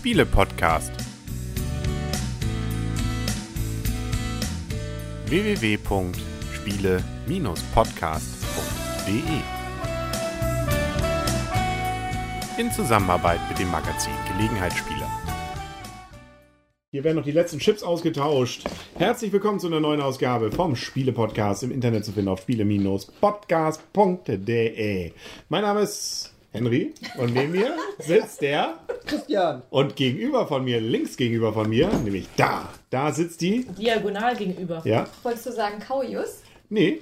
Spiele-Podcast. www.spiele-podcast.de In Zusammenarbeit mit dem Magazin Gelegenheitsspieler. Hier werden noch die letzten Chips ausgetauscht. Herzlich willkommen zu einer neuen Ausgabe vom Spiele-Podcast im Internet zu finden auf spiele-podcast.de. Mein Name ist Henry und neben mir sitzt der Christian. und gegenüber von mir, links gegenüber von mir, nämlich da, da sitzt die. Diagonal gegenüber. Ja, Wolltest du sagen Kaujus? nee,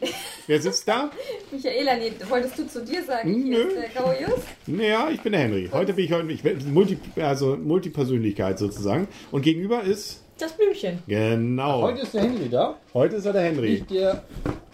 wer sitzt da? Michaela, nee, wolltest du zu dir sagen, Nö. hier ist der Kaujus? Naja, ich bin der Henry. Heute bin ich heute, ich bin Multi, also Multipersönlichkeit sozusagen. Und gegenüber ist, Das Blümchen. genau, Heute ist der Henry da. heute ist er der Henry. Nicht der.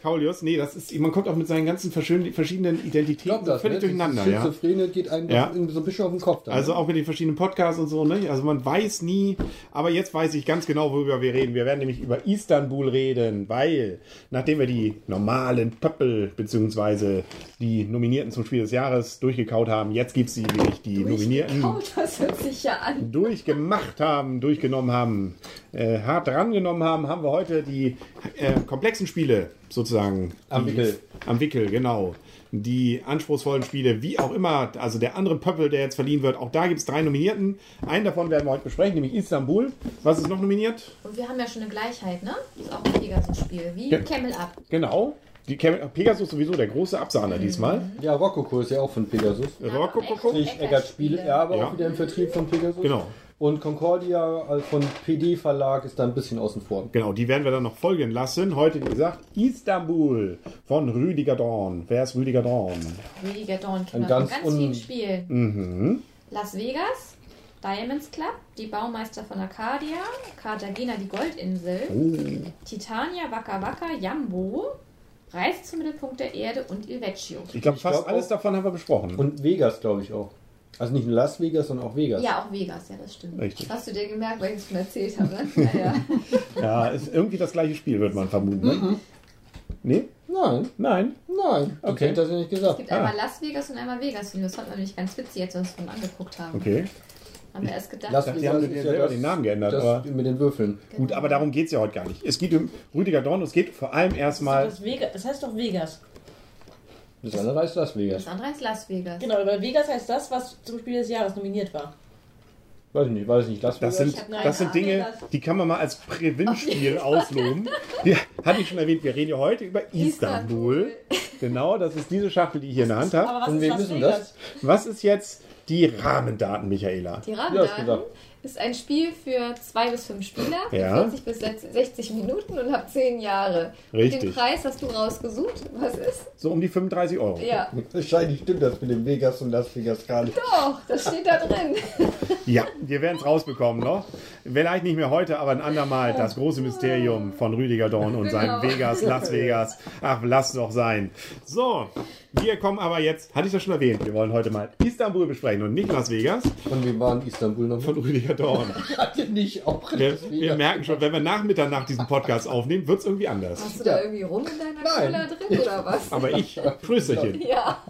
Kaulius, nee, das ist, man kommt auch mit seinen ganzen verschieden- verschiedenen Identitäten das, völlig ne? durcheinander, ja. Schizophrene geht einem Ja. so ein bisschen auf den Kopf. Dann, Also ne? auch mit den verschiedenen Podcasts und so, ne? Also man weiß nie, aber jetzt weiß ich ganz genau, worüber wir reden. Wir werden nämlich über Istanbul reden, weil nachdem wir die normalen Pöppel beziehungsweise die Nominierten zum Spiel des Jahres durchgekaut haben, jetzt gibt es die, die Nominierten das hört sich ja an. durchgemacht haben, durchgenommen haben, äh, hart drangenommen haben, haben wir heute die äh, komplexen Spiele sozusagen Am Wickel. Am Wickel, genau. Die anspruchsvollen Spiele, wie auch immer, also der andere Pöppel, der jetzt verliehen wird, auch da gibt es drei Nominierten. Einen davon werden wir heute besprechen, nämlich Istanbul. Was ist noch nominiert? Und wir haben ja schon eine Gleichheit, ne? Das ist auch ein Pegasus-Spiel. Wie Ja. Camel Up. Genau. Die Cam- Pegasus sowieso der große Absahner diesmal. ja, Rokoko ist ja auch von Pegasus. Rokoko. Nicht Eckert Spiele, ja, aber Ja. auch wieder im Vertrieb von Pegasus. Genau. Und Concordia äh, von PD Verlag ist da ein bisschen außen vor. Genau, die werden wir dann noch folgen lassen. Heute, wie gesagt, Istanbul von Rüdiger Dorn. Wer ist Rüdiger Dorn? Rüdiger Dawn Ein kennen wir von ganz ganz vielen Spielen. Mhm. Las Vegas, Diamonds Club, die Baumeister von Arcadia, Cartagena die Goldinsel, Oh. Titania, Waka Waka, Jambo, Reise zum Mittelpunkt der Erde und Il Vecchio. Ich glaube, Ich fast glaub alles davon haben wir besprochen. Und Vegas, glaube ich, auch. Also nicht nur Las Vegas, sondern auch Vegas. Ja, auch Vegas, ja, das stimmt. Richtig. Hast du dir gemerkt, weil ich es schon erzählt habe? Naja. Ja, ist irgendwie das gleiche Spiel, würde man vermuten. Ne? Nee? Nein, Nein? nein. Okay. das ja nicht Es gesagt. gibt Ah. einmal Las Vegas und einmal Vegas. Und das fand man nämlich ganz witzig, als wir uns von angeguckt haben. Okay. Haben wir erst gedacht, Las die haben ist dir selber den Namen geändert, Das aber- mit den Würfeln. Gut, aber darum geht es ja heute gar nicht. Es geht um Rüdiger Dorn, es geht vor allem erstmal. Das, Vegas, das heißt doch Vegas. Das andere heißt Las Vegas. das andere ist Las Vegas. Genau, weil Vegas heißt das, was zum Spiel des Jahres nominiert war. Weiß ich nicht, weiß ich nicht. Las Das Vegas. sind, hab keine das sind Dinge, die kann man mal als Präventspiel ausloben. Ja, hatte ich schon erwähnt, wir reden ja heute über Istanbul. Genau, das ist diese Schachtel, die ich hier in der Hand habe. Aber was Und ist wir wissen das. Was ist jetzt die Rahmendaten, Michaela? Die Ja, Rahmendaten gesagt. Ist ein Spiel für zwei bis fünf Spieler, Ja. 40 bis 60 Minuten und ab 10 Jahre. Richtig. Den Preis hast du rausgesucht. Was ist? So um die 35 Euro. Ja. Wahrscheinlich stimmt das mit dem Vegas und Las Vegas gar nicht. Doch, das steht da drin. Ja, wir werden es rausbekommen noch. Vielleicht nicht mehr heute, aber ein andermal das große Mysterium von Rüdiger Dorn und seinem Genau. Vegas, Las Vegas. Ach, lass doch sein. So, wir kommen aber jetzt, hatte ich das schon erwähnt, wir wollen heute mal Istanbul besprechen und nicht Las Vegas Von wem war in Istanbul noch? von Rüdiger Dorn. Hat ihr nicht auch Wir, wir merken schon, wenn wir nach Mitternacht diesen Podcast aufnehmen, wird es irgendwie anders. Hast du da irgendwie rum in deiner Nein. Cola drin oder was? Aber ich, Prösterchen. Ja.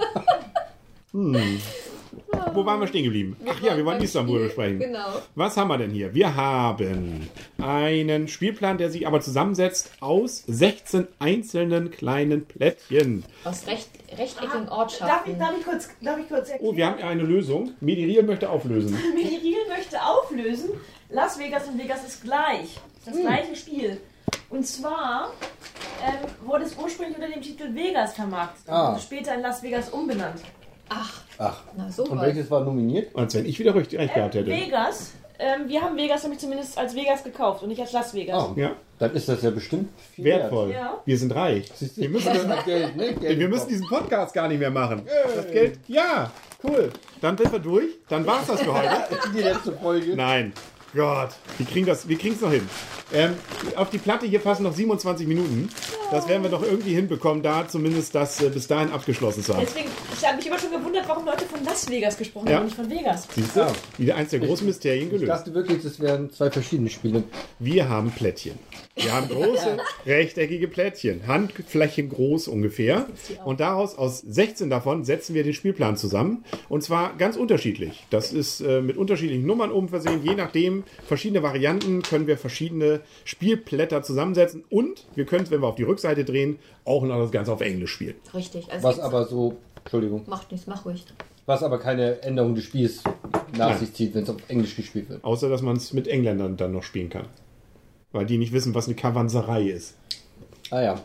Wo waren wir stehen geblieben? Ach ja, wir wollen Istanbul besprechen. Genau. Was haben wir denn hier? Wir haben einen Spielplan, der sich aber zusammensetzt aus 16 einzelnen kleinen Plättchen. Aus recht, rechteckigen Darf Ortschaften. ich, darf ich kurz, darf ich kurz erklären? Oh, wir haben eine Lösung. Mediriel möchte auflösen. Mediriel möchte auflösen, Las Vegas und Vegas ist gleich. Das gleiche Spiel. Und zwar ähm, wurde es ursprünglich unter dem Titel Vegas vermarktet Ah. und später in Las Vegas umbenannt. Ach, Ach, na so und welches war nominiert? Als wenn ich wieder richtig recht gehabt hätte. Vegas, ähm, wir haben Vegas nämlich zumindest als Vegas gekauft und nicht als Las Vegas. Ah, Ja, dann ist das ja bestimmt viel wertvoll. Ja. Wir sind reich. Wir müssen, Geld, ne? Geld wir müssen diesen Podcast gar nicht mehr machen. Das Geld, ja, cool. Dann sind wir durch. Dann war's das für heute. die letzte Folge. Nein. Gott, wir kriegen das, wir kriegen es noch hin. Ähm, auf die Platte hier passen noch 27 Minuten. Das werden wir doch irgendwie hinbekommen, da zumindest das äh, bis dahin abgeschlossen zu haben. Deswegen, ich habe mich immer schon gewundert, warum Leute von Las Vegas gesprochen Ja. haben und nicht von Vegas. Siehst du? Ja. Wieder eins der großen Mysterien Ich gelöst. dachte wirklich, das wären zwei verschiedene Spiele. Wir haben Plättchen. Wir haben große, rechteckige Plättchen, Handflächen groß ungefähr. Und daraus, aus 16 davon, setzen wir den Spielplan zusammen. Und zwar ganz unterschiedlich. Das ist äh, mit unterschiedlichen Nummern oben versehen. Je nachdem, verschiedene Varianten können wir verschiedene Spielblätter zusammensetzen. Und wir können es, wenn wir auf die Rückseite drehen, auch noch das Ganze auf Englisch spielen. Richtig. Also Was aber so, Entschuldigung, Macht nichts, mach ruhig. was aber keine Änderung des Spiels nach Nein. sich zieht, wenn es auf Englisch gespielt wird. Außer, dass man es mit Engländern dann noch spielen kann. Weil die nicht wissen, was eine Kavanserei ist. Ah ja,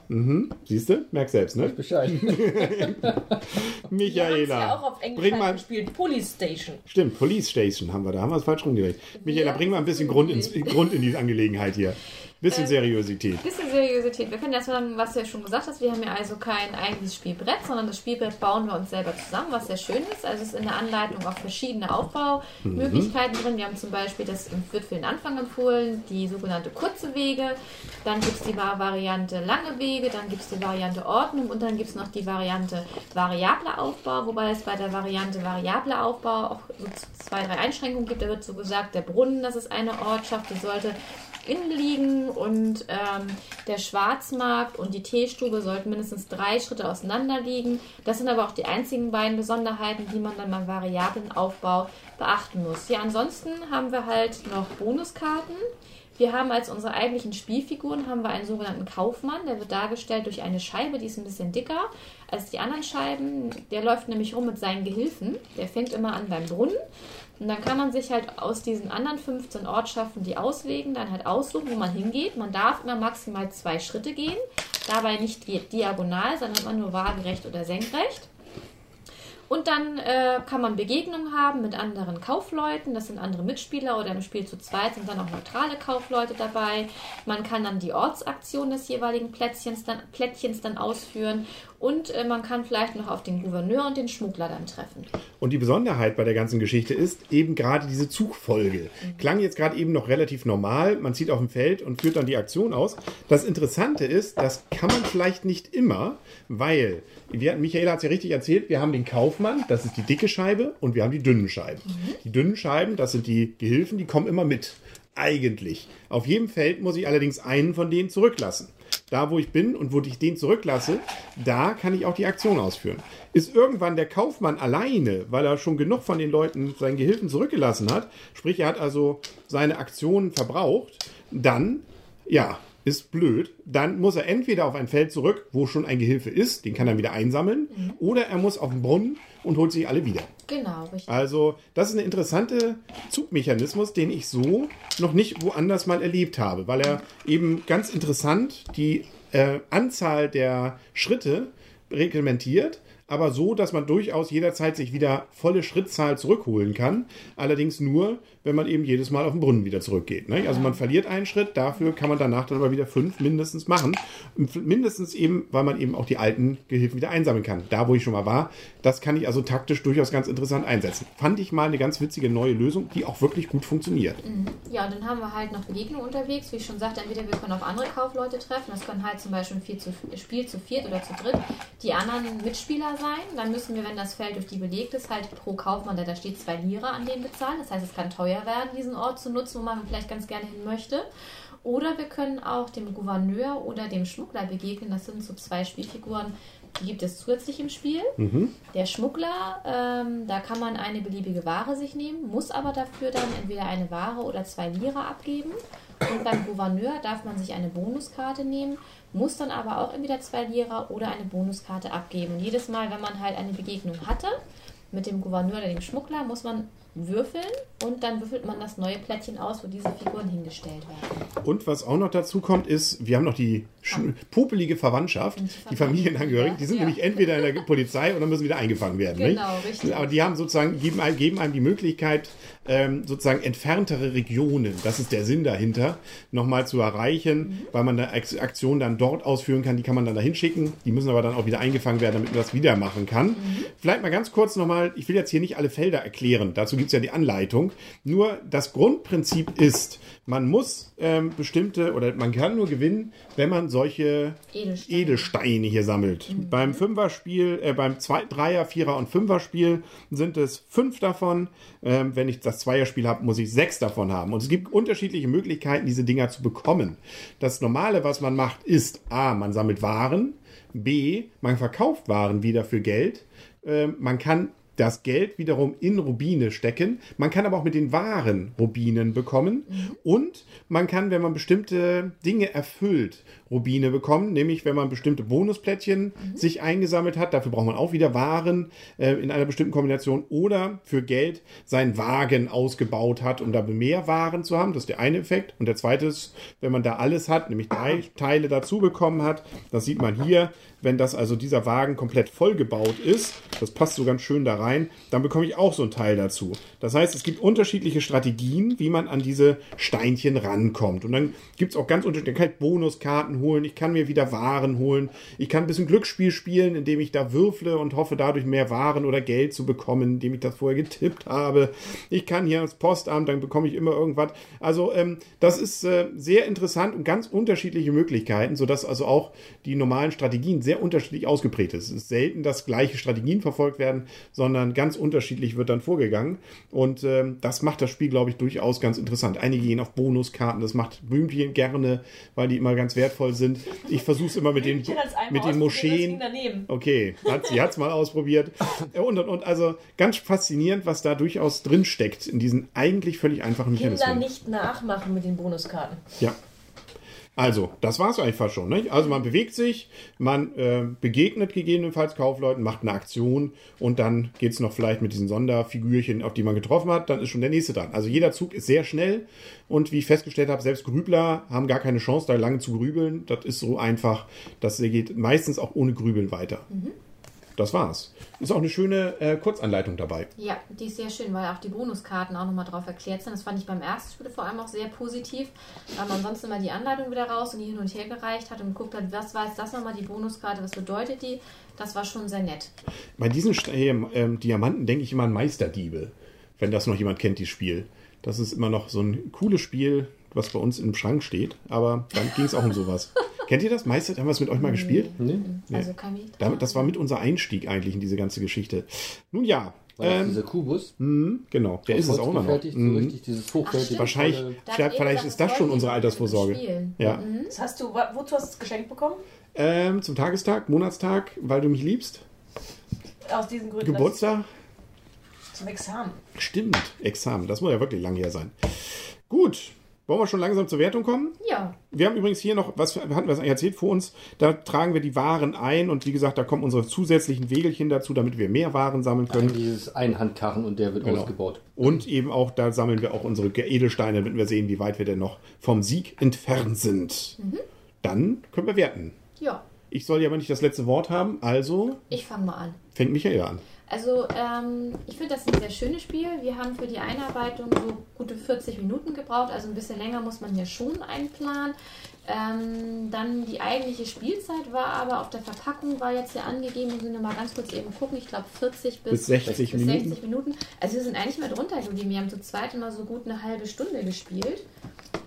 Siehst du? Merk selbst, ne? Bescheid. Wir haben es ja Michaela, auch auf Englisch bring mal, gespielt. Police Station. Stimmt, Police Station haben wir da, haben wir es falsch rumgelegt. Michaela, bring mal ein bisschen Grund, ins, Grund in die Angelegenheit hier. Bisschen Seriosität. Bisschen Seriosität. Wir können erstmal sagen, was du ja schon gesagt hast. Wir haben ja also kein eigenes Spielbrett, sondern das Spielbrett bauen wir uns selber zusammen, was sehr schön ist. Also es ist in der Anleitung auch verschiedene Aufbaumöglichkeiten drin. Wir haben zum Beispiel, das wird für den Anfang empfohlen, die sogenannte kurze Wege. Dann gibt es die Va- Variante lange Wege, dann gibt es die Variante Ordnung und dann gibt es noch die Variante variable Aufbau, wobei es bei der Variante variable Aufbau auch so zwei, drei Einschränkungen gibt. Da wird so gesagt, der Brunnen, das ist eine Ortschaft, die sollte innen liegen und ähm, der Schwarzmarkt und die Teestube sollten mindestens drei Schritte auseinander liegen. Das sind aber auch die einzigen beiden Besonderheiten, die man dann beim variablen Aufbau beachten muss. Ja, ansonsten haben wir halt noch Bonuskarten. Wir haben als unsere eigentlichen Spielfiguren haben wir einen sogenannten Kaufmann, der wird dargestellt durch eine Scheibe, die ist ein bisschen dicker als die anderen Scheiben. Der läuft nämlich rum mit seinen Gehilfen. Der fängt immer an beim Brunnen. Und dann kann man sich halt aus diesen anderen 15 Ortschaften, die auswägen, dann halt aussuchen, wo man hingeht. Man darf immer maximal zwei Schritte gehen. Dabei nicht di- diagonal, sondern immer nur waagerecht oder senkrecht. Und dann äh, kann man Begegnungen haben mit anderen Kaufleuten. Das sind andere Mitspieler oder im Spiel zu zweit sind dann auch neutrale Kaufleute dabei. Man kann dann die Ortsaktion des jeweiligen Plättchens dann, Plättchens dann ausführen. Und äh, man kann vielleicht noch auf den Gouverneur und den Schmuggler dann treffen. Und die Besonderheit bei der ganzen Geschichte ist eben gerade diese Zugfolge. Klang jetzt gerade eben noch relativ normal. Man zieht auf dem Feld und führt dann die Aktion aus. Das Interessante ist, das kann man vielleicht nicht immer, weil, wir, Michaela hat es ja richtig erzählt, wir haben den Kaufmann, das ist die dicke Scheibe, und wir haben die dünnen Scheiben. Die dünnen Scheiben, das sind die Gehilfen, die kommen immer mit. Eigentlich. Auf jedem Feld muss ich allerdings einen von denen zurücklassen. Da, wo ich bin und wo ich den zurücklasse, da kann ich auch die Aktion ausführen. Ist irgendwann der Kaufmann alleine, weil er schon genug von den Leuten, seinen Gehilfen zurückgelassen hat, sprich, er hat also seine Aktionen verbraucht, dann, ja, ist blöd. Dann muss er entweder auf ein Feld zurück, wo schon ein Gehilfe ist, den kann er wieder einsammeln, oder er muss auf den Brunnen und holt sich alle wieder. Genau, richtig. Also, das ist ein interessanter Zugmechanismus, den ich so noch nicht woanders mal erlebt habe, weil er eben ganz interessant die äh, Anzahl der Schritte reglementiert, aber so, dass man durchaus jederzeit sich wieder volle Schrittzahl zurückholen kann. Allerdings nur, wenn man eben jedes Mal auf den Brunnen wieder zurückgeht. Ne? Also man verliert einen Schritt, dafür kann man danach dann aber wieder fünf mindestens machen. Mindestens eben, weil man eben auch die alten Gehilfen wieder einsammeln kann. Da, wo ich schon mal war, das kann ich also taktisch durchaus ganz interessant einsetzen. Fand ich mal eine ganz witzige neue Lösung, die auch wirklich gut funktioniert. Ja, und dann haben wir halt noch Begegnungen unterwegs. Wie ich schon sagte, entweder wir können auf andere Kaufleute treffen. Das können halt zum Beispiel ein zu, Spiel zu viert oder zu dritt die anderen Mitspieler sein. Dann müssen wir, wenn das Feld durch die belegt ist, halt pro Kaufmann, der da steht, zwei Lira an den bezahlen. Das heißt, es kann teuer werden, diesen Ort zu nutzen, wo man vielleicht ganz gerne hin möchte. Oder wir können auch dem Gouverneur oder dem Schmuggler begegnen. Das sind so zwei Spielfiguren, die gibt es zusätzlich im Spiel. Der Schmuggler, ähm, da kann man eine beliebige Ware sich nehmen, muss aber dafür dann entweder eine Ware oder zwei Lira abgeben. Und beim Gouverneur darf man sich eine Bonuskarte nehmen, muss dann aber auch entweder zwei Lira oder eine Bonuskarte abgeben. Und jedes Mal, wenn man halt eine Begegnung hatte mit dem Gouverneur oder dem Schmuggler, muss man würfeln und dann würfelt man das neue Plättchen aus, wo diese Figuren hingestellt werden. Und was auch noch dazu kommt, ist, wir haben noch die sch- popelige Verwandtschaft, die Familienangehörigen, die sind Ja. nämlich entweder in der Polizei oder müssen wieder eingefangen werden. Genau, nicht? richtig. Aber die haben sozusagen, geben, einem- geben einem die Möglichkeit, ähm, sozusagen entferntere Regionen, das ist der Sinn dahinter, nochmal zu erreichen, Mhm. weil man eine Aktion dann dort ausführen kann, die kann man dann dahin schicken, die müssen aber dann auch wieder eingefangen werden, damit man das wieder machen kann. Mhm. Vielleicht mal ganz kurz nochmal, ich will jetzt hier nicht alle Felder erklären, dazu gibt es ja die Anleitung. Nur das Grundprinzip ist, man muss ähm, bestimmte oder man kann nur gewinnen, wenn man solche Edelsteine. Edelsteine hier sammelt. Beim Fünferspiel, äh, beim Zwei-, Dreier-, Vierer- und Fünferspiel sind es fünf davon. Ähm, wenn ich das Zweierspiel habe, muss ich sechs davon haben. Und es gibt unterschiedliche Möglichkeiten, diese Dinger zu bekommen. Das Normale, was man macht, ist A, man sammelt Waren. B, man verkauft Waren wieder für Geld. Ähm, man kann das Geld wiederum in Rubine stecken. Man kann aber auch mit den Waren Rubinen bekommen. Und man kann, wenn man bestimmte Dinge erfüllt, Rubine bekommen. Nämlich, wenn man bestimmte Bonusplättchen sich eingesammelt hat. Dafür braucht man auch wieder Waren äh, in einer bestimmten Kombination. Oder für Geld seinen Wagen ausgebaut hat, um da mehr Waren zu haben. Das ist der eine Effekt. Und der zweite ist, wenn man da alles hat, nämlich drei Teile dazu bekommen hat. Das sieht man hier. Wenn das also dieser Wagen komplett vollgebaut ist, das passt so ganz schön da rein, dann bekomme ich auch so ein Teil dazu. Das heißt, es gibt unterschiedliche Strategien, wie man an diese Steinchen rankommt. Und dann gibt es auch ganz unterschiedliche, ich kann Bonuskarten holen, ich kann mir wieder Waren holen, ich kann ein bisschen Glücksspiel spielen, indem ich da würfle und hoffe, dadurch mehr Waren oder Geld zu bekommen, indem ich das vorher getippt habe. Ich kann hier ans Postamt, dann bekomme ich immer irgendwas. Also ähm, das ist äh, sehr interessant und ganz unterschiedliche Möglichkeiten, sodass also auch die normalen Strategien sehr unterschiedlich ausgeprägt ist. Es ist selten, dass gleiche Strategien verfolgt werden, sondern ganz unterschiedlich wird dann vorgegangen. Und ähm, das macht das Spiel, glaube ich, durchaus ganz interessant. Einige gehen auf Bonuskarten, das macht Blümchen gerne, weil die immer ganz wertvoll sind. Ich versuche es immer mit den, mit den Moscheen. Okay, hat, sie hat es mal ausprobiert. Und, und, und, also ganz faszinierend, was da durchaus drin steckt in diesen eigentlich völlig einfachen Kinder Mechanismen. nicht nachmachen mit den Bonuskarten. Ja. Also, das war es eigentlich fast schon. Nicht? Also man bewegt sich, man äh, begegnet gegebenenfalls Kaufleuten, macht eine Aktion und dann geht es noch vielleicht mit diesen Sonderfigürchen, auf die man getroffen hat, dann ist schon der nächste dran. Also jeder Zug ist sehr schnell und wie ich festgestellt habe, selbst Grübler haben gar keine Chance, da lange zu grübeln. Das ist so einfach, das geht meistens auch ohne Grübeln weiter. Das war's. Ist auch eine schöne äh, Kurzanleitung dabei. Ja, die ist sehr schön, weil auch die Bonuskarten auch nochmal drauf erklärt sind. Das fand ich beim ersten Spiel vor allem auch sehr positiv, weil man sonst immer die Anleitung wieder raus und die hin und her gereicht hat und geguckt hat, was war jetzt das nochmal, die Bonuskarte, was bedeutet die. Das war schon sehr nett. Bei diesen St- äh, ähm, Diamanten denke ich immer an Meisterdiebe, wenn das noch jemand kennt, dieses Spiel. Das ist immer noch so ein cooles Spiel, was bei uns im Schrank steht, aber dann ging es auch um sowas. Kennt ihr das? Meister, haben wir es mit euch mal gespielt? Nee. Also kann ich Damit, das war mit unser Einstieg eigentlich in diese ganze Geschichte. Nun ja, War das ähm, dieser Kubus? mh, genau, der ist es auch immer noch. So Mhm. richtig dieses hochwertige. stimmt. Wahrscheinlich, Da vielleicht, vielleicht ist das schon unsere Altersvorsorge. Ja. Das hast du, wozu hast du es geschenkt bekommen? Ähm, zum Tagestag, Monatstag, weil du mich liebst. Aus diesen Gründen. Geburtstag, Zum Examen. stimmt, Examen, das muss ja wirklich lang her sein. Gut, wollen wir schon langsam zur Wertung kommen? Ja, Wir haben übrigens hier noch, was hatten wir das eigentlich erzählt vor uns, da tragen wir die Waren ein und wie gesagt, da kommen unsere zusätzlichen Wegelchen dazu, damit wir mehr Waren sammeln können. Dieses Einhandkarren und der wird Genau. ausgebaut. Und eben auch, da sammeln wir auch unsere Edelsteine, damit wir sehen, wie weit wir denn noch vom Sieg entfernt sind. Dann können wir werten. ja. Ich soll ja aber nicht das letzte Wort haben, also Ich fange mal an. fängt Michael an. Also, ähm, ich finde das ein sehr schönes Spiel. Wir haben für die Einarbeitung so gute 40 Minuten gebraucht, also ein bisschen länger muss man hier schon einplanen. Ähm, dann die eigentliche Spielzeit war aber auf der Verpackung war jetzt hier angegeben, wir müssen mal ganz kurz eben gucken, ich glaube 40 bis, Bis 60 bis Minuten. 60 Minuten. Also wir sind eigentlich mal drunter geblieben. Wir haben zu zweit immer so gut eine halbe Stunde gespielt.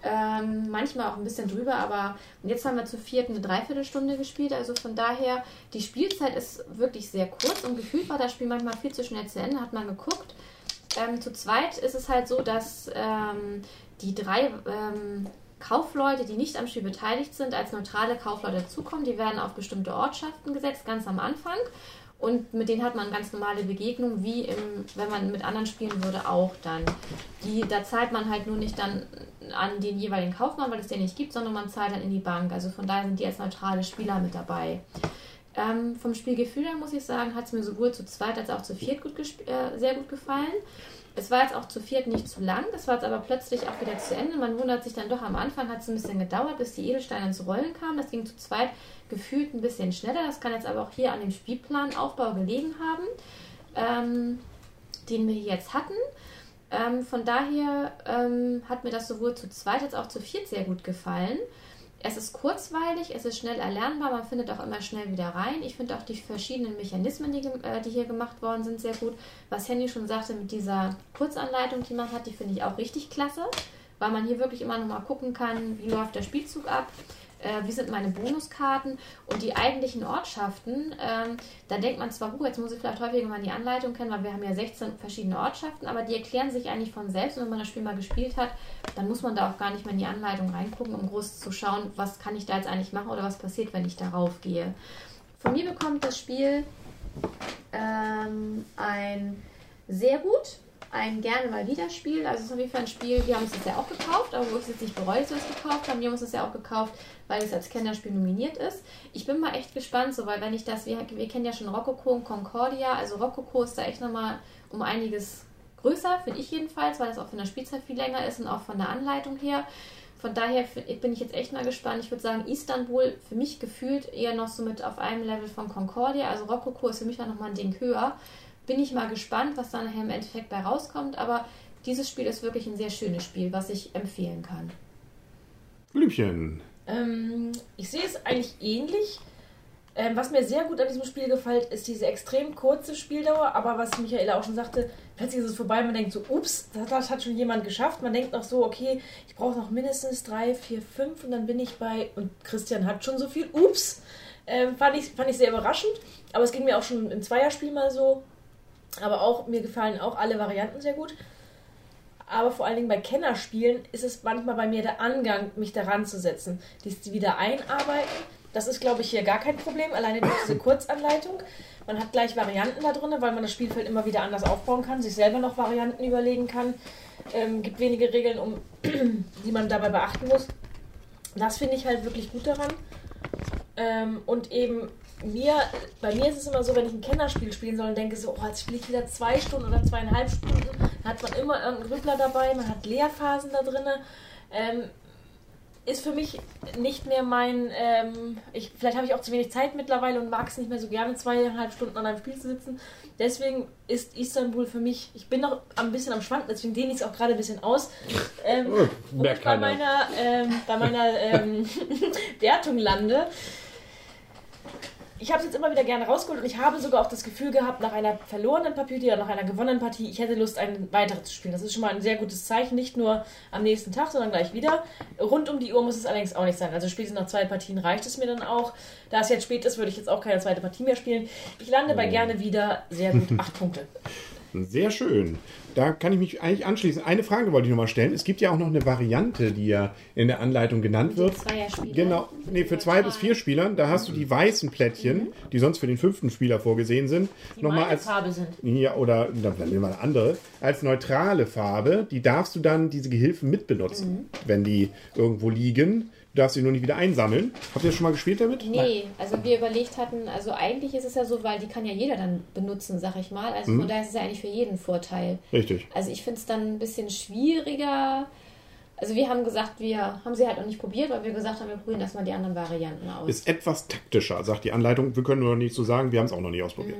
Ähm, manchmal auch ein bisschen drüber, aber jetzt haben wir zu viert eine Dreiviertelstunde gespielt. Also von daher, die Spielzeit ist wirklich sehr kurz und gefühlt war das Spiel manchmal viel zu schnell zu Ende, hat man geguckt. Ähm, zu zweit ist es halt so, dass ähm, die drei ähm, Kaufleute, die nicht am Spiel beteiligt sind, als neutrale Kaufleute dazukommen. Die werden auf bestimmte Ortschaften gesetzt, ganz am Anfang. Und mit denen hat man ganz normale Begegnungen, wie im, wenn man mit anderen spielen würde, auch dann. Die, da zahlt man halt nur nicht dann an den jeweiligen Kaufmann, weil es den nicht gibt, sondern man zahlt dann in die Bank. Also von daher sind die als neutrale Spieler mit dabei. Ähm, vom Spielgefühl her muss ich sagen, hat es mir sowohl zu zweit als auch zu viert gut äh, sehr gut gefallen. Es war jetzt auch zu viert nicht zu lang, das war jetzt aber plötzlich auch wieder zu Ende. Man wundert sich dann doch, am Anfang hat es ein bisschen gedauert, bis die Edelsteine ins Rollen kamen. Das ging zu zweit gefühlt ein bisschen schneller. Das kann jetzt aber auch hier an dem Spielplanaufbau gelegen haben, ähm, den wir jetzt hatten. Ähm, von daher ähm, hat mir das sowohl zu zweit als auch zu viert sehr gut gefallen. Es ist kurzweilig, es ist schnell erlernbar, man findet auch immer schnell wieder rein. Ich finde auch die verschiedenen Mechanismen, die, äh, die hier gemacht worden sind, sehr gut. Was Henny schon sagte mit dieser Kurzanleitung, die man hat, die finde ich auch richtig klasse, weil man hier wirklich immer noch mal gucken kann, wie läuft der Spielzug ab, äh, wie sind meine Bonuskarten und die eigentlichen Ortschaften. Ähm, da denkt man zwar, uh, jetzt muss ich vielleicht häufiger mal die Anleitung kennen, weil wir haben ja 16 verschiedene Ortschaften, aber die erklären sich eigentlich von selbst. Und wenn man das Spiel mal gespielt hat, dann muss man da auch gar nicht mehr in die Anleitung reingucken, um groß zu schauen, was kann ich da jetzt eigentlich machen oder was passiert, wenn ich darauf gehe. Von mir bekommt das Spiel ähm, ein sehr gut, ein gerne mal wieder Spiel. Also es ist auf jeden Fall ein Spiel, wir haben es jetzt ja auch gekauft, aber wo ich es jetzt nicht bereue, dass wir es gekauft haben. Wir haben uns das ja auch gekauft, weil es als Kennerspiel nominiert ist. Ich bin mal echt gespannt, so, weil wenn ich das, wir, wir kennen ja schon Rococo und Concordia, also Rococo ist da echt nochmal um einiges größer, finde ich jedenfalls, weil das auch von der Spielzeit viel länger ist und auch von der Anleitung her. Von daher bin ich jetzt echt mal gespannt. Ich würde sagen, Istanbul für mich gefühlt eher noch so mit auf einem Level von Concordia. Also Rococo ist für mich dann nochmal ein Ding höher. Bin ich mal gespannt, was da nachher im Endeffekt bei rauskommt. Aber dieses Spiel ist wirklich ein sehr schönes Spiel, was ich empfehlen kann. Blümchen. Ähm, ich sehe es eigentlich ähnlich. Ähm, was mir sehr gut an diesem Spiel gefällt, ist diese extrem kurze Spieldauer, aber was Michaela auch schon sagte, plötzlich ist es vorbei, man denkt so, ups, das, das hat schon jemand geschafft. Man denkt noch so, okay, ich brauche noch mindestens drei, vier, fünf und dann bin ich bei, und Christian hat schon so viel, ups. Ähm, fand, ich, fand ich sehr überraschend, aber es ging mir auch schon im Zweierspiel mal so. Aber auch, mir gefallen auch alle Varianten sehr gut. Aber vor allen Dingen bei Kennerspielen ist es manchmal bei mir der Angang, mich daran zu setzen. Dies wieder einarbeiten. Das ist, glaube ich, hier gar kein Problem, alleine durch diese Kurzanleitung. Man hat gleich Varianten da drin, weil man das Spielfeld immer wieder anders aufbauen kann, sich selber noch Varianten überlegen kann. Ähm, gibt wenige Regeln, um, die man dabei beachten muss. Das finde ich halt wirklich gut daran. Ähm, und eben mir, bei mir ist es immer so, wenn ich ein Kennerspiel spielen soll und denke so, oh, jetzt spiele ich wieder zwei Stunden oder zweieinhalb Stunden, dann hat man immer irgendeinen Grüppler dabei, man hat Leerphasen da drin. Ähm, ist für mich nicht mehr mein, ähm, ich, vielleicht habe ich auch zu wenig Zeit mittlerweile und mag es nicht mehr so gerne, zweieinhalb Stunden an einem Spiel zu sitzen. Deswegen ist Istanbul für mich, ich bin noch ein bisschen am Schwanken, deswegen dehne ich es auch gerade ein bisschen aus. Ähm, Oh, ich bei meiner, ähm, bei meiner ähm, Wertung lande. Ich habe es jetzt immer wieder gerne rausgeholt und ich habe sogar auch das Gefühl gehabt, nach einer verlorenen Partie oder nach einer gewonnenen Partie, ich hätte Lust, ein weiteres zu spielen. Das ist schon mal ein sehr gutes Zeichen, nicht nur am nächsten Tag, sondern gleich wieder. Rund um die Uhr muss es allerdings auch nicht sein. Also spätestens nach zwei Partien reicht es mir dann auch. Da es jetzt spät ist, würde ich jetzt auch keine zweite Partie mehr spielen. Ich lande bei gerne wieder sehr gut acht Punkte. Sehr schön. Da kann ich mich eigentlich anschließen. Eine Frage wollte ich nochmal stellen. Es gibt ja auch noch eine Variante, die ja in der Anleitung genannt wird. Genau, nee, für zwei bis vier Spielern, da hast du die weißen Plättchen, die sonst für den fünften Spieler vorgesehen sind, nochmal als Farbe sind. ja, oder dann nehmen wir eine andere, als neutrale Farbe, die darfst du dann diese Gehilfen mitbenutzen, wenn die irgendwo liegen. Du darfst sie nur nicht wieder einsammeln. Habt ihr schon mal gespielt damit? Nee, also wir überlegt hatten, also eigentlich ist es ja so, weil die kann ja jeder dann benutzen, sag ich mal. Also von daher ist es ja eigentlich für jeden Vorteil. Richtig. Also ich finde es dann ein bisschen schwieriger. Also wir haben gesagt, wir haben sie halt noch nicht probiert, weil wir gesagt haben, wir probieren erstmal die anderen Varianten aus. Ist etwas taktischer, sagt die Anleitung. Wir können nur noch nicht so sagen, wir haben es auch noch nicht ausprobiert.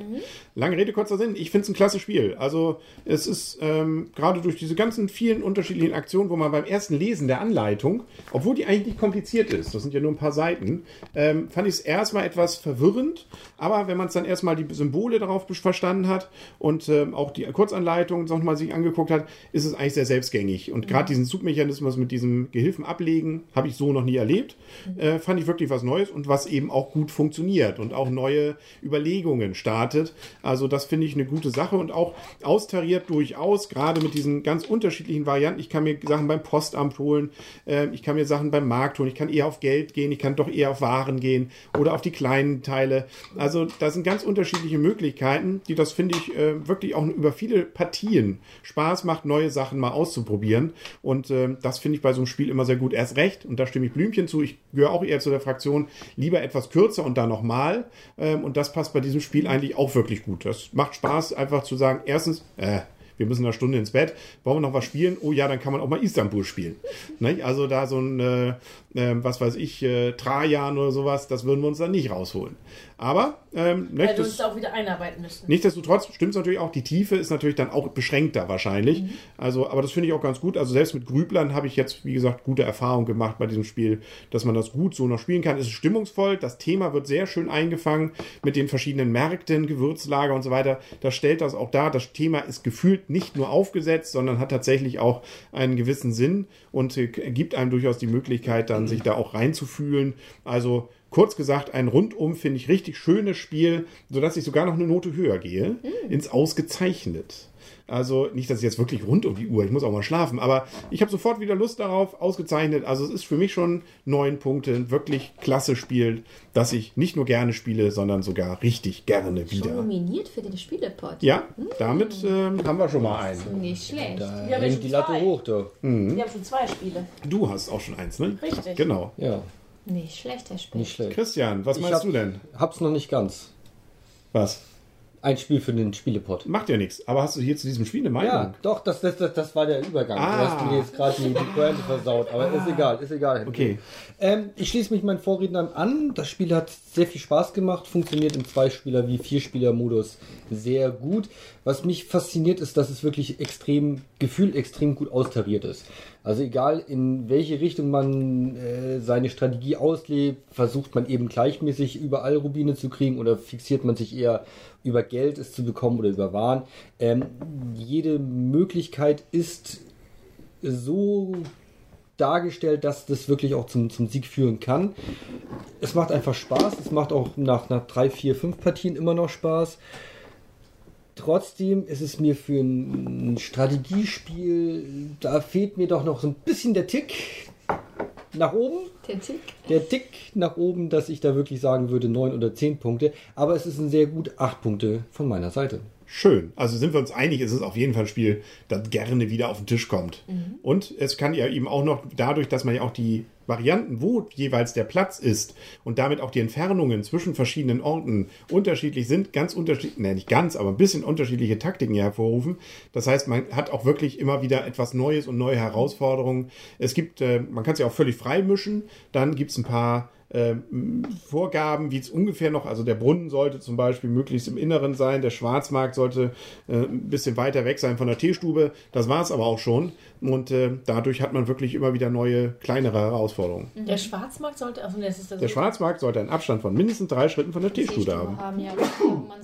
Lange Rede, kurzer Sinn. Ich finde es ein klasse Spiel. Also es ist ähm, gerade durch diese ganzen vielen unterschiedlichen Aktionen, wo man beim ersten Lesen der Anleitung, obwohl die eigentlich nicht kompliziert ist, das sind ja nur ein paar Seiten, ähm, fand ich es erstmal etwas verwirrend. Aber wenn man es dann erstmal die Symbole darauf verstanden hat und ähm, auch die Kurzanleitung nochmal sich angeguckt hat, ist es eigentlich sehr selbstgängig. Und gerade diesen Zugmechanismus mit diesem Gehilfen ablegen, habe ich so noch nie erlebt. Äh, fand ich wirklich was Neues und was eben auch gut funktioniert und auch neue Überlegungen startet. Also das finde ich eine gute Sache und auch austariert durchaus, gerade mit diesen ganz unterschiedlichen Varianten. Ich kann mir Sachen beim Postamt holen, äh, ich kann mir Sachen beim Markt holen, ich kann eher auf Geld gehen, ich kann doch eher auf Waren gehen oder auf die kleinen Teile. Also da sind ganz unterschiedliche Möglichkeiten, die das finde ich äh, wirklich auch über viele Partien Spaß macht, neue Sachen mal auszuprobieren. Und äh, das finde ich bei so einem Spiel immer sehr gut. Erst recht, und da stimme ich Blümchen zu, ich gehöre auch eher zu der Fraktion, lieber etwas kürzer und dann nochmal. Ähm, und das passt bei diesem Spiel eigentlich auch wirklich gut. Das macht Spaß, einfach zu sagen, erstens, äh, wir müssen eine Stunde ins Bett, wollen wir noch was spielen? Oh ja, dann kann man auch mal Istanbul spielen. Nicht? Also da so ein, äh, äh, was weiß ich, äh, Trajan oder sowas, das würden wir uns dann nicht rausholen. Aber ähm, ne, Weil wir uns auch wieder einarbeiten müssen. Nichtsdestotrotz stimmt es natürlich auch, die Tiefe ist natürlich dann auch beschränkter wahrscheinlich. Also, aber das finde ich auch ganz gut. Also selbst mit Grüblern habe ich jetzt, wie gesagt, gute Erfahrungen gemacht bei diesem Spiel, dass man das gut so noch spielen kann. Es ist stimmungsvoll, das Thema wird sehr schön eingefangen mit den verschiedenen Märkten, Gewürzlager und so weiter. Das stellt das auch dar. Das Thema ist gefühlt nicht nur aufgesetzt, sondern hat tatsächlich auch einen gewissen Sinn und äh, gibt einem durchaus die Möglichkeit, dann sich da auch reinzufühlen. Also Kurz gesagt, ein rundum, finde ich, richtig schönes Spiel, sodass ich sogar noch eine Note höher gehe, ins Ausgezeichnet. Also nicht, dass ich jetzt wirklich rund um die Uhr, ich muss auch mal schlafen, aber ich habe sofort wieder Lust darauf, ausgezeichnet. Also es ist für mich schon neun Punkte, ein wirklich klasse Spiel, das ich nicht nur gerne spiele, sondern sogar richtig gerne Schon wieder. nominiert für den Spielepot. Ja, damit ähm, haben wir schon mal einen. Nicht schlecht. Da Wir haben schon die Latte zwei. hoch, da. Mhm. Wir haben schon zwei Spiele. Du hast auch schon eins, ne? Richtig. Genau. Ja, Nicht schlecht, Herr Specht. nicht schlecht. Christian, was Ich meinst hab- du denn? Hab's noch nicht ganz. Was? Ein Spiel für den Spielepot. Macht ja nichts. Aber hast du hier zu diesem Spiel eine Meinung? Ja, doch, das, das, das, das war der Übergang. Ah. Du hast mir jetzt gerade die, die Pointe versaut, aber ist egal, ist egal. Okay. Ähm, ich schließe mich meinen Vorrednern an. Das Spiel hat sehr viel Spaß gemacht, funktioniert im Zweispieler- wie Vierspieler-Modus sehr gut. Was mich fasziniert, ist, dass es wirklich extrem, gefühlt extrem gut austariert ist. Also egal in welche Richtung man äh, seine Strategie auslebt, versucht man eben gleichmäßig überall Rubine zu kriegen oder fixiert man sich eher über Geld es zu bekommen oder über Waren. Ähm, jede Möglichkeit ist so dargestellt, dass das wirklich auch zum, zum Sieg führen kann. Es macht einfach Spaß. Es macht auch nach, nach drei, vier, fünf Partien immer noch Spaß. Trotzdem ist es mir für ein Strategiespiel, da fehlt mir doch noch so ein bisschen der Tick nach oben. Der Tick. Der Tick nach oben, dass ich da wirklich sagen würde, neun oder zehn Punkte. Aber es ist ein sehr gut acht Punkte von meiner Seite. Schön. Also sind wir uns einig, es ist auf jeden Fall ein Spiel, das gerne wieder auf den Tisch kommt. Und es kann ja eben auch noch dadurch, dass man ja auch die Varianten, wo jeweils der Platz ist und damit auch die Entfernungen zwischen verschiedenen Orten unterschiedlich sind, ganz unterschiedlich, ne, nicht ganz, aber ein bisschen unterschiedliche Taktiken hier hervorrufen. Das heißt, man hat auch wirklich immer wieder etwas Neues und neue Herausforderungen. Es gibt, äh, man kann es ja auch völlig frei mischen. Dann gibt es ein paar ähm, Vorgaben, wie es ungefähr noch, also der Brunnen sollte zum Beispiel möglichst im Inneren sein, der Schwarzmarkt sollte äh, ein bisschen weiter weg sein von der Teestube. Das war es aber auch schon. Und äh, dadurch hat man wirklich immer wieder neue, kleinere Herausforderungen. Der Schwarzmarkt sollte. Also, das ist das Der Schwarzmarkt sollte einen Abstand von mindestens drei Schritten von der Teestube haben. ja,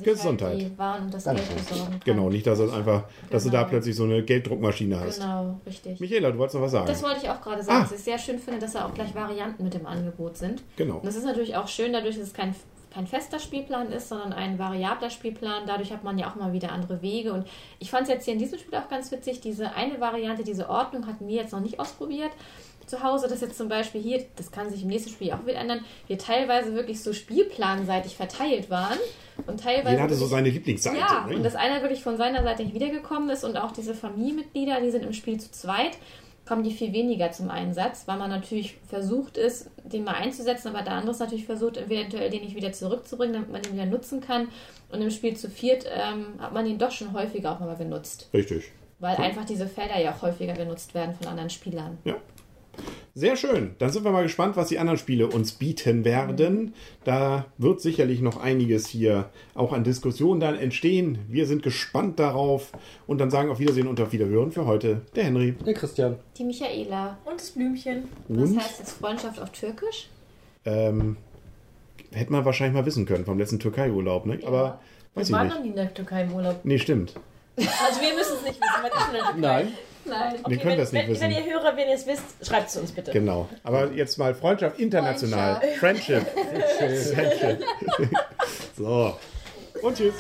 Gesundheit. Halt die Waren und das Geld besorgen kann. Genau, nicht, dass es einfach, dass du da Genau. plötzlich so eine Gelddruckmaschine hast. Genau, richtig. Michaela, du wolltest noch was sagen? Das wollte ich auch gerade sagen, Ah. dass ich sehr schön finde, dass da auch gleich Varianten mit im Angebot sind. Genau. Und das ist natürlich auch schön, dadurch, dass es kein, kein fester Spielplan ist, sondern ein variabler Spielplan. Dadurch hat man ja auch mal wieder andere Wege. Und ich fand es jetzt hier in diesem Spiel auch ganz witzig, diese eine Variante, diese Ordnung hatten wir jetzt noch nicht ausprobiert. Zu Hause, das jetzt zum Beispiel hier, das kann sich im nächsten Spiel auch wieder ändern, wir teilweise wirklich so spielplanseitig verteilt waren und teilweise. Jeder hatte so seine Lieblingsseite. ja, ne? und dass einer wirklich von seiner Seite nicht wiedergekommen ist und auch diese Familienmitglieder, die sind im Spiel zu zweit, kommen die viel weniger zum Einsatz, weil man natürlich versucht ist, den mal einzusetzen, aber der andere ist natürlich versucht, eventuell den nicht wieder zurückzubringen, damit man den wieder nutzen kann. Und im Spiel zu viert ähm, hat man ihn doch schon häufiger auch mal benutzt, Richtig. weil einfach diese Felder ja auch häufiger genutzt werden von anderen Spielern. Ja. Sehr schön. Dann sind wir mal gespannt, was die anderen Spiele uns bieten werden. Da wird sicherlich noch einiges hier auch an Diskussionen dann entstehen. Wir sind gespannt darauf und dann sagen auf Wiedersehen und auf Wiederhören für heute der Henry. Der Christian. Die Michaela. Und das Blümchen. Was Und heißt jetzt Freundschaft auf Türkisch? ähm, hätte man wahrscheinlich mal wissen können vom letzten Türkei-Urlaub, ne? Aber weiß Wir waren ich noch nicht. nie in der Türkei im Urlaub. Nee, stimmt. Also wir müssen es nicht wissen, was ist in der Türkei? Nein. Nein. Wir können wenn, das nicht wenn, wissen. Wenn ihr Hörer, wenn ihr es wisst, schreibt es uns bitte. Genau. Aber jetzt mal Freundschaft international. Friendship. Friendship. so. Und tschüss.